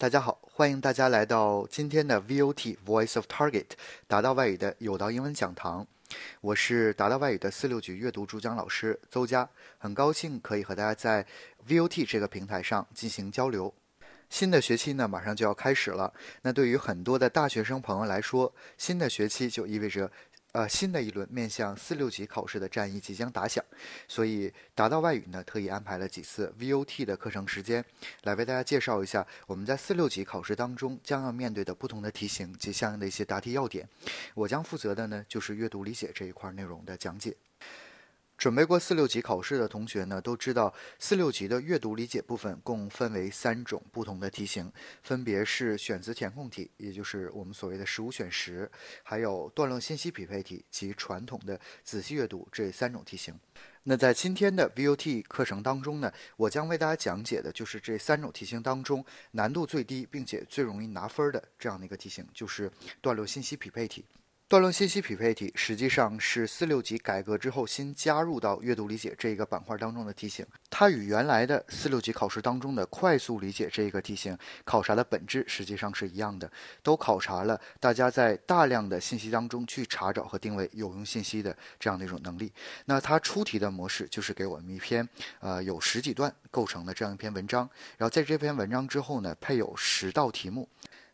大家好，欢迎大家来到今天的 VOT Voice of Target 达到外语的有道英文讲堂。我是达到外语的四六级阅读主讲老师邹佳，很高兴可以和大家在 VOT 这个平台上进行交流。新的学期呢，马上就要开始了。那对于很多的大学生朋友来说，新的学期就意味着。呃，新的一轮面向四六级考试的战役即将打响，所以达到外语呢特意安排了几次 VOT 的课程时间，来为大家介绍一下我们在四六级考试当中将要面对的不同的题型及相应的一些答题要点。我将负责的呢就是阅读理解这一块内容的讲解。准备过四六级考试的同学呢，都知道四六级的阅读理解部分共分为三种不同的题型，分别是选择填空题，也就是我们所谓的十五选十，还有段落信息匹配题及传统的仔细阅读这三种题型。那在今天的 VOT 课程当中呢，我将为大家讲解的就是这三种题型当中难度最低并且最容易拿分的这样的一个题型，就是段落信息匹配题。段落信息匹配题实际上是四六级改革之后新加入到阅读理解这个板块当中的题型，它与原来的四六级考试当中的快速理解这个题型考察的本质实际上是一样的，都考察了大家在大量的信息当中去查找和定位有用信息的这样的一种能力。那它出题的模式就是给我们一篇呃有十几段构成的这样一篇文章，然后在这篇文章之后呢配有十道题目。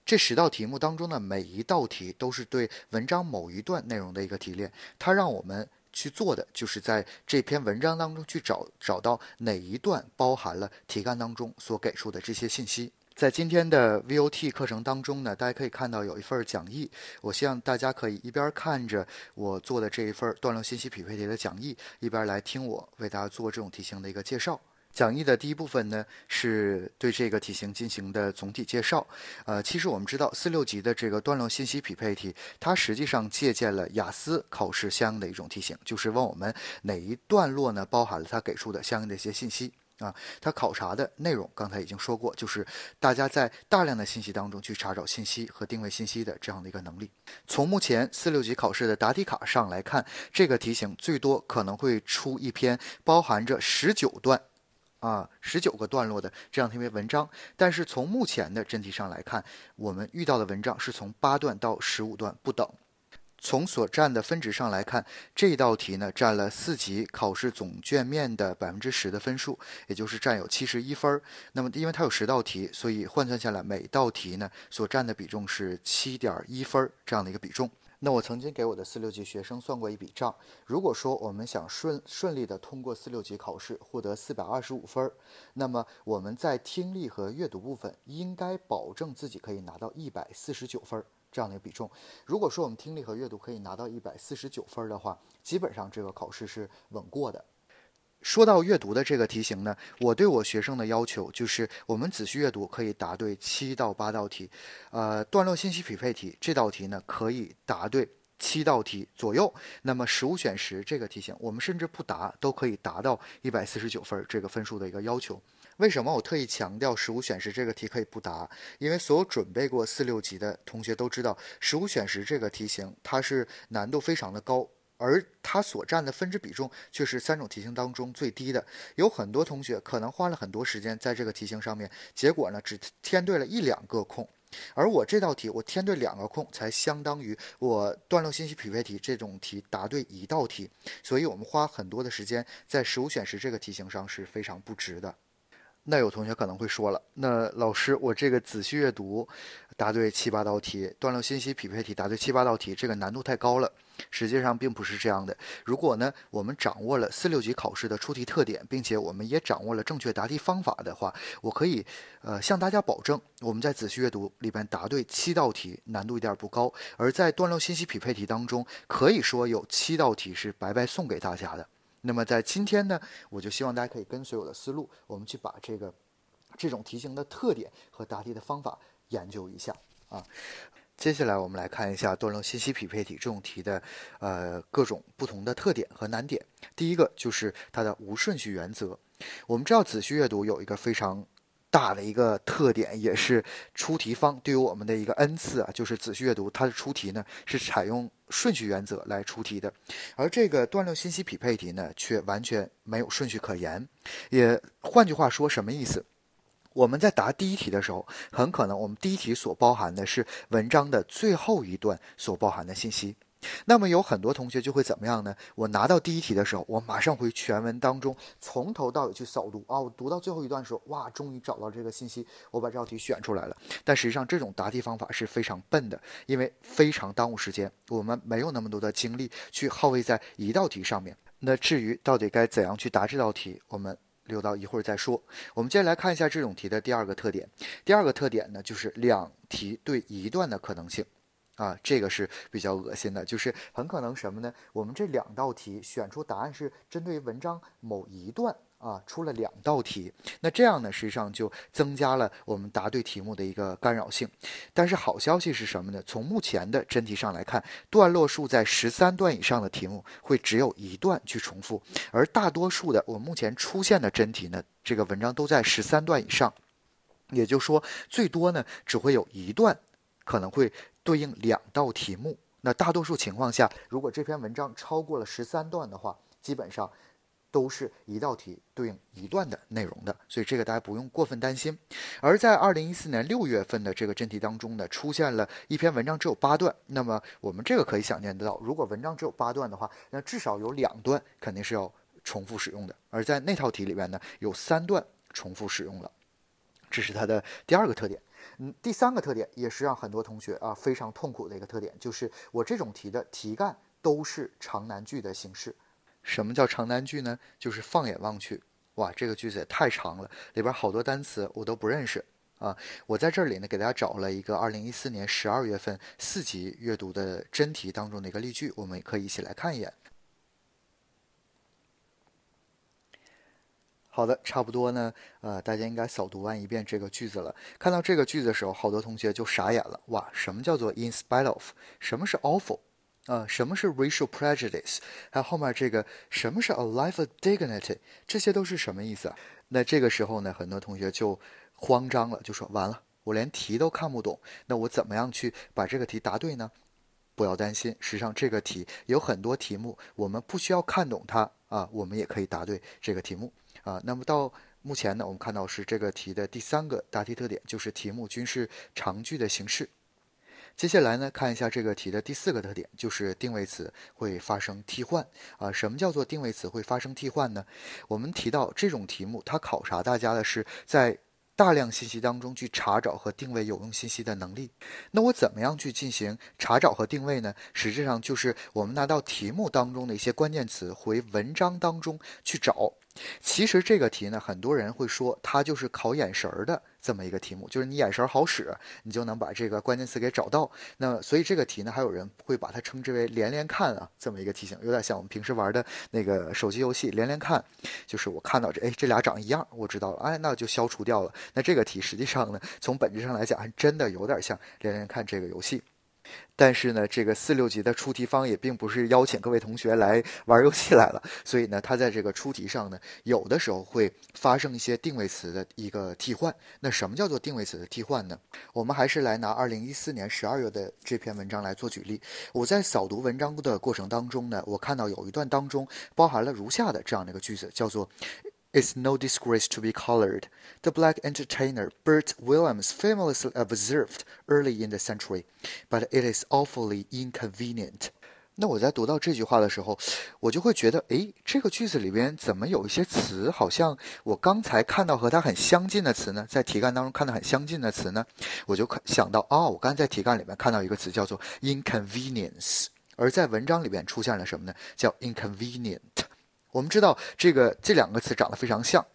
这十道题目当中的每一道题都是对文章某一段内容的一个提炼，它让我们去做的就是在这篇文章当中去找找到哪一段包含了题干当中所给出的这些信息。在今天的 VOT 课程当中呢，大家可以看到有一份讲义，我希望大家可以一边看着我做的这一份段落信息匹配题的讲义，一边来听我为大家做这种题型的一个介绍。讲义的第一部分呢，是对这个题型进行的总体介绍。呃，其实我们知道四六级的这个段落信息匹配题，它实际上借鉴了雅思考试相应的一种题型，就是问我们哪一段落呢包含了它给出的相应的一些信息啊。它考察的内容刚才已经说过，就是大家在大量的信息当中去查找信息和定位信息的这样的一个能力。从目前四六级考试的答题卡上来看，这个题型最多可能会出一篇包含着十九段。啊，十九个段落的这样一篇文章，但是从目前的真题上来看，我们遇到的文章是从八段到十五段不等。从所占的分值上来看，这道题呢占了四级考试总卷面的百分之十的分数，也就是占有七十一分。那么因为它有十道题，所以换算下来每道题呢所占的比重是七点一分这样的一个比重。那我曾经给我的四六级学生算过一笔账，如果说我们想顺顺利的通过四六级考试，获得四百二十五分，那么我们在听力和阅读部分应该保证自己可以拿到一百四十九分这样的一个比重。如果说我们听力和阅读可以拿到一百四十九分的话，基本上这个考试是稳过的。说到阅读的这个题型呢，我对我学生的要求就是，我们仔细阅读可以答对七到八道题，呃，段落信息匹配题这道题呢可以答对七道题左右。那么十五选十这个题型，我们甚至不答都可以达到一百四十九分这个分数的一个要求。为什么我特意强调十五选十这个题可以不答？因为所有准备过四六级的同学都知道，十五选十这个题型它是难度非常的高。而它所占的分值比重却是三种题型当中最低的。有很多同学可能花了很多时间在这个题型上面，结果呢只填对了一两个空。而我这道题我填对两个空，才相当于我段落信息匹配题这种题答对一道题。所以我们花很多的时间在十五选十这个题型上是非常不值的。那有同学可能会说了，那老师我这个仔细阅读答对七八道题，段落信息匹配题答对七八道题，这个难度太高了。实际上并不是这样的。如果呢，我们掌握了四六级考试的出题特点，并且我们也掌握了正确答题方法的话，我可以呃向大家保证，我们在仔细阅读里边答对七道题难度一点不高，而在段落信息匹配题当中，可以说有七道题是白白送给大家的。那么在今天呢，我就希望大家可以跟随我的思路，我们去把这个这种题型的特点和答题的方法研究一下啊。接下来我们来看一下段落信息匹配题这种题的，呃，各种不同的特点和难点。第一个就是它的无顺序原则。我们知道仔细阅读有一个非常大的一个特点，也是出题方对于我们的一个恩赐啊，就是仔细阅读它的出题呢是采用顺序原则来出题的，而这个段落信息匹配题呢却完全没有顺序可言。也换句话说，什么意思？我们在答第一题的时候，很可能我们第一题所包含的是文章的最后一段所包含的信息。那么有很多同学就会怎么样呢？我拿到第一题的时候，我马上回全文当中从头到尾去扫读啊，我读到最后一段的时候，哇，终于找到这个信息，我把这道题选出来了。但实际上这种答题方法是非常笨的，因为非常耽误时间，我们没有那么多的精力去耗费在一道题上面。那至于到底该怎样去答这道题，我们留到一会儿再说。我们接下来看一下这种题的第二个特点。第二个特点呢，就是两题对一段的可能性。啊，这个是比较恶心的，就是很可能什么呢？我们这两道题选出答案是针对文章某一段啊，出了两道题，那这样呢，实际上就增加了我们答对题目的一个干扰性。但是好消息是什么呢？从目前的真题上来看，段落数在十三段以上的题目会只有一段去重复，而大多数的我目前出现的真题呢，这个文章都在十三段以上，也就是说，最多呢只会有一段可能会。对应两道题目，那大多数情况下，如果这篇文章超过了十三段的话，基本上都是一道题对应一段的内容的，所以这个大家不用过分担心。而在二零一四年六月份的这个真题当中呢，出现了一篇文章只有八段，那么我们这个可以想见得到，如果文章只有八段的话，那至少有两段肯定是要重复使用的，而在那套题里边呢，有三段重复使用了，这是它的第二个特点。嗯，第三个特点也是让很多同学啊非常痛苦的一个特点，就是我这种题的题干都是长难句的形式。什么叫长难句呢？就是放眼望去，哇，这个句子也太长了，里边好多单词我都不认识啊。我在这里呢给大家找了一个二零一四年十二月份四级阅读的真题当中的一个例句，我们可以一起来看一眼。好的，差不多呢。呃，大家应该扫读完一遍这个句子了。看到这个句子的时候，好多同学就傻眼了。哇，什么叫做 in spite of？什么是 awful？啊，什么是 racial prejudice？还有后面这个什么是 a life of dignity？这些都是什么意思啊？那这个时候呢，很多同学就慌张了，就说完了，我连题都看不懂，那我怎么样去把这个题答对呢？不要担心，实际上这个题有很多题目，我们不需要看懂它啊，我们也可以答对这个题目。啊，那么到目前呢，我们看到是这个题的第三个答题特点，就是题目均是长句的形式。接下来呢，看一下这个题的第四个特点，就是定位词会发生替换。啊，什么叫做定位词会发生替换呢？我们提到这种题目，它考察大家的是在大量信息当中去查找和定位有用信息的能力。那我怎么样去进行查找和定位呢？实际上就是我们拿到题目当中的一些关键词，回文章当中去找。其实这个题呢，很多人会说它就是考眼神儿的这么一个题目，就是你眼神好使，你就能把这个关键词给找到。那所以这个题呢，还有人会把它称之为连连看啊，这么一个题型，有点像我们平时玩的那个手机游戏连连看，就是我看到这，哎，这俩长一样，我知道了，哎，那就消除掉了。那这个题实际上呢，从本质上来讲，还真的有点像连连看这个游戏。但是呢，这个四六级的出题方也并不是邀请各位同学来玩游戏来了，所以呢，他在这个出题上呢，有的时候会发生一些定位词的一个替换。那什么叫做定位词的替换呢？我们还是来拿二零一四年十二月的这篇文章来做举例。我在扫读文章的过程当中呢，我看到有一段当中包含了如下的这样的一个句子，叫做。It's no disgrace to be colored. The black entertainer Bert Williams famously observed early in the century, but it is awfully inconvenient. 那我在读到这句话的时候，我就会觉得，诶，这个句子里边怎么有一些词，好像我刚才看到和它很相近的词呢？在题干当中看到很相近的词呢？我就想到，哦，我刚才在题干里面看到一个词叫做 inconvenience，而在文章里边出现了什么呢？叫 inconvenient。我们知道这个这两个词长得非常像，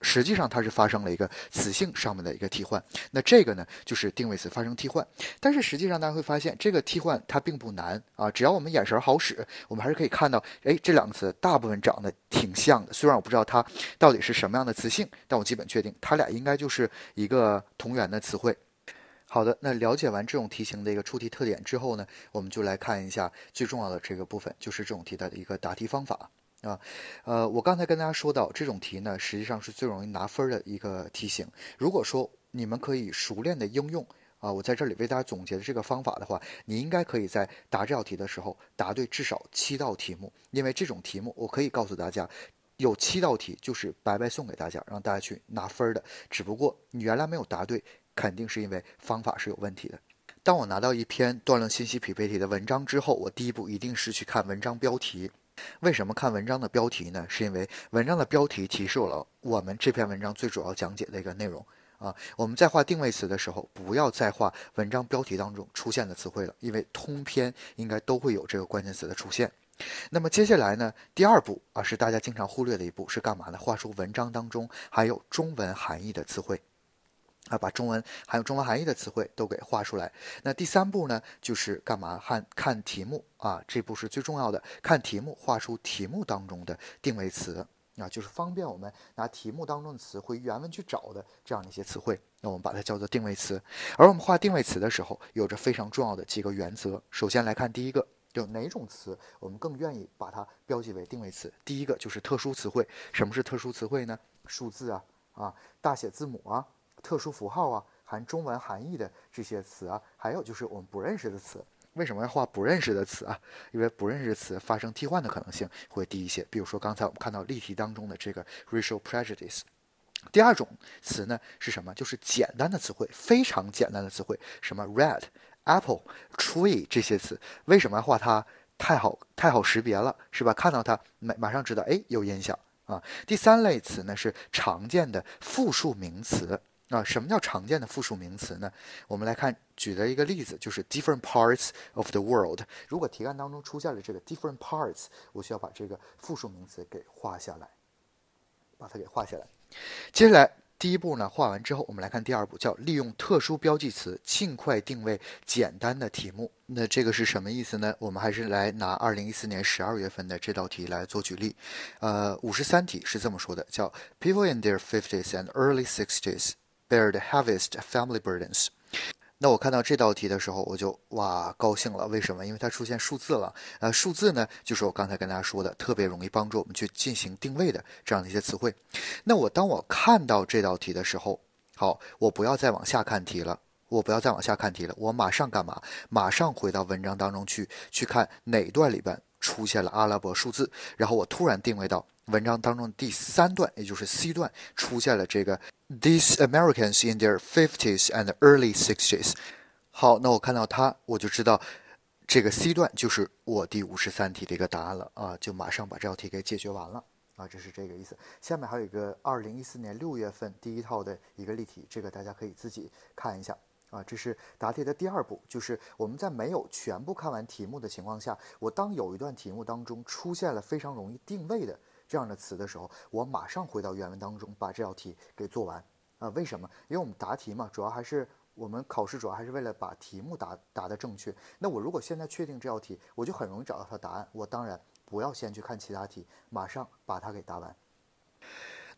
实际上它是发生了一个词性上面的一个替换。那这个呢，就是定位词发生替换。但是实际上大家会发现，这个替换它并不难啊，只要我们眼神好使，我们还是可以看到，哎，这两个词大部分长得挺像的。虽然我不知道它到底是什么样的词性，但我基本确定它俩应该就是一个同源的词汇。好的，那了解完这种题型的一个出题特点之后呢，我们就来看一下最重要的这个部分，就是这种题的一个答题方法。啊，呃，我刚才跟大家说到，这种题呢，实际上是最容易拿分的一个题型。如果说你们可以熟练的应用啊，我在这里为大家总结的这个方法的话，你应该可以在答这道题的时候答对至少七道题目。因为这种题目，我可以告诉大家，有七道题就是白白送给大家，让大家去拿分的。只不过你原来没有答对，肯定是因为方法是有问题的。当我拿到一篇断论信息匹配题的文章之后，我第一步一定是去看文章标题。为什么看文章的标题呢？是因为文章的标题提示了我们这篇文章最主要讲解的一个内容啊。我们在画定位词的时候，不要再画文章标题当中出现的词汇了，因为通篇应该都会有这个关键词的出现。那么接下来呢，第二步啊是大家经常忽略的一步，是干嘛呢？画出文章当中含有中文含义的词汇，啊，把中文含有中文含义的词汇都给画出来。那第三步呢，就是干嘛？看看题目啊，这步是最重要的。看题目，画出题目当中的定位词啊，就是方便我们拿题目当中的词回原文去找的这样的一些词汇。那我们把它叫做定位词。而我们画定位词的时候，有着非常重要的几个原则。首先来看第一个。有哪种词我们更愿意把它标记为定位词？第一个就是特殊词汇。什么是特殊词汇呢？数字啊啊，大写字母啊，特殊符号啊，含中文含义的这些词啊，还有就是我们不认识的词。为什么要画不认识的词啊？因为不认识词发生替换的可能性会低一些。比如说刚才我们看到例题当中的这个 racial prejudice。第二种词呢是什么？就是简单的词汇，非常简单的词汇，什么 red。Apple、tree 这些词为什么要画它？太好，太好识别了，是吧？看到它，马马上知道，哎，有印象啊。第三类词呢是常见的复数名词那。什么叫常见的复数名词呢？我们来看，举的一个例子就是 different parts of the world。如果题干当中出现了这个 different parts，我需要把这个复数名词给画下来，把它给画下来。接下来。第一步呢，画完之后，我们来看第二步，叫利用特殊标记词尽快定位简单的题目。那这个是什么意思呢？我们还是来拿二零一四年十二月份的这道题来做举例。呃，五十三题是这么说的，叫 People in their fifties and early sixties bear the heaviest family burdens。那我看到这道题的时候，我就哇高兴了。为什么？因为它出现数字了。呃，数字呢，就是我刚才跟大家说的，特别容易帮助我们去进行定位的这样的一些词汇。那我当我看到这道题的时候，好，我不要再往下看题了，我不要再往下看题了，我马上干嘛？马上回到文章当中去，去看哪段里边出现了阿拉伯数字，然后我突然定位到文章当中第三段，也就是 C 段出现了这个。These Americans in their fifties and early sixties。好，那我看到它，我就知道这个 C 段就是我第五十三题的一个答案了啊，就马上把这道题给解决完了啊，这是这个意思。下面还有一个二零一四年六月份第一套的一个例题，这个大家可以自己看一下啊。这是答题的第二步，就是我们在没有全部看完题目的情况下，我当有一段题目当中出现了非常容易定位的。这样的词的时候，我马上回到原文当中把这道题给做完啊？为什么？因为我们答题嘛，主要还是我们考试主要还是为了把题目答答的正确。那我如果现在确定这道题，我就很容易找到它答案。我当然不要先去看其他题，马上把它给答完。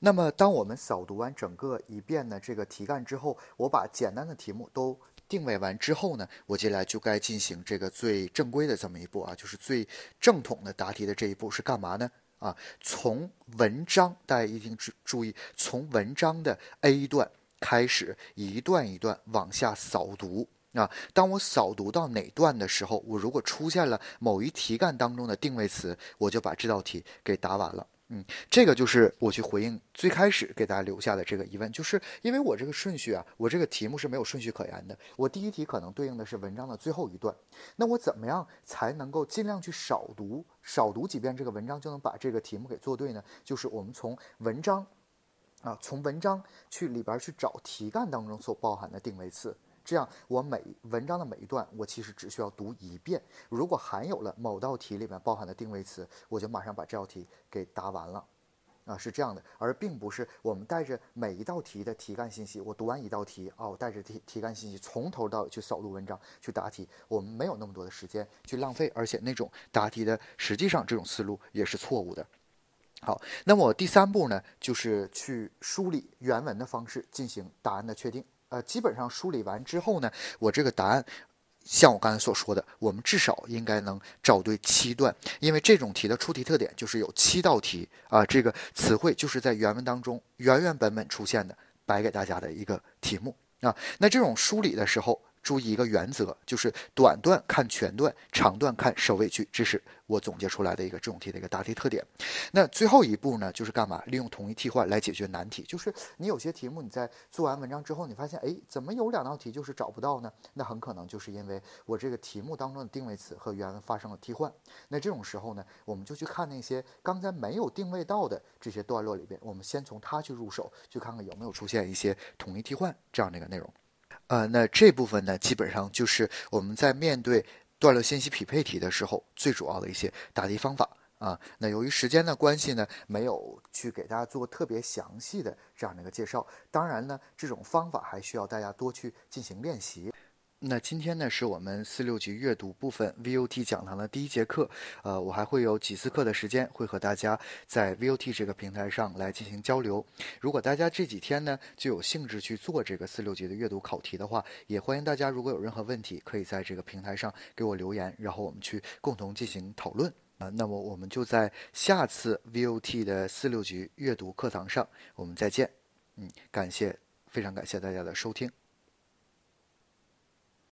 那么，当我们扫读完整个一遍的这个题干之后，我把简单的题目都定位完之后呢，我接下来就该进行这个最正规的这么一步啊，就是最正统的答题的这一步是干嘛呢？啊，从文章大家一定注注意，从文章的 A 段开始，一段一段往下扫读啊。当我扫读到哪段的时候，我如果出现了某一题干当中的定位词，我就把这道题给答完了。嗯，这个就是我去回应最开始给大家留下的这个疑问，就是因为我这个顺序啊，我这个题目是没有顺序可言的。我第一题可能对应的是文章的最后一段，那我怎么样才能够尽量去少读，少读几遍这个文章就能把这个题目给做对呢？就是我们从文章，啊，从文章去里边去找题干当中所包含的定位词。这样，我每文章的每一段，我其实只需要读一遍。如果含有了某道题里面包含的定位词，我就马上把这道题给答完了，啊，是这样的，而并不是我们带着每一道题的题干信息，我读完一道题，啊，我带着题题干信息从头到尾去扫读文章去答题，我们没有那么多的时间去浪费，而且那种答题的实际上这种思路也是错误的。好，那么我第三步呢，就是去梳理原文的方式进行答案的确定。呃，基本上梳理完之后呢，我这个答案，像我刚才所说的，我们至少应该能找对七段，因为这种题的出题特点就是有七道题啊，这个词汇就是在原文当中原原本本出现的，摆给大家的一个题目啊。那这种梳理的时候，注意一个原则，就是短段看全段，长段看首尾句，这是我总结出来的一个这种题的一个答题特点。那最后一步呢，就是干嘛？利用统一替换来解决难题。就是你有些题目你在做完文章之后，你发现，哎，怎么有两道题就是找不到呢？那很可能就是因为我这个题目当中的定位词和原文发生了替换。那这种时候呢，我们就去看那些刚才没有定位到的这些段落里边，我们先从它去入手，去看看有没有出现一些统一替换这样的一个内容。呃，那这部分呢，基本上就是我们在面对段落信息匹配题的时候最主要的一些答题方法啊。那由于时间的关系呢，没有去给大家做特别详细的这样的一个介绍。当然呢，这种方法还需要大家多去进行练习。那今天呢，是我们四六级阅读部分 VOT 讲堂的第一节课。呃，我还会有几次课的时间，会和大家在 VOT 这个平台上来进行交流。如果大家这几天呢就有兴致去做这个四六级的阅读考题的话，也欢迎大家如果有任何问题，可以在这个平台上给我留言，然后我们去共同进行讨论。啊，那么我们就在下次 VOT 的四六级阅读课堂上，我们再见。嗯，感谢，非常感谢大家的收听。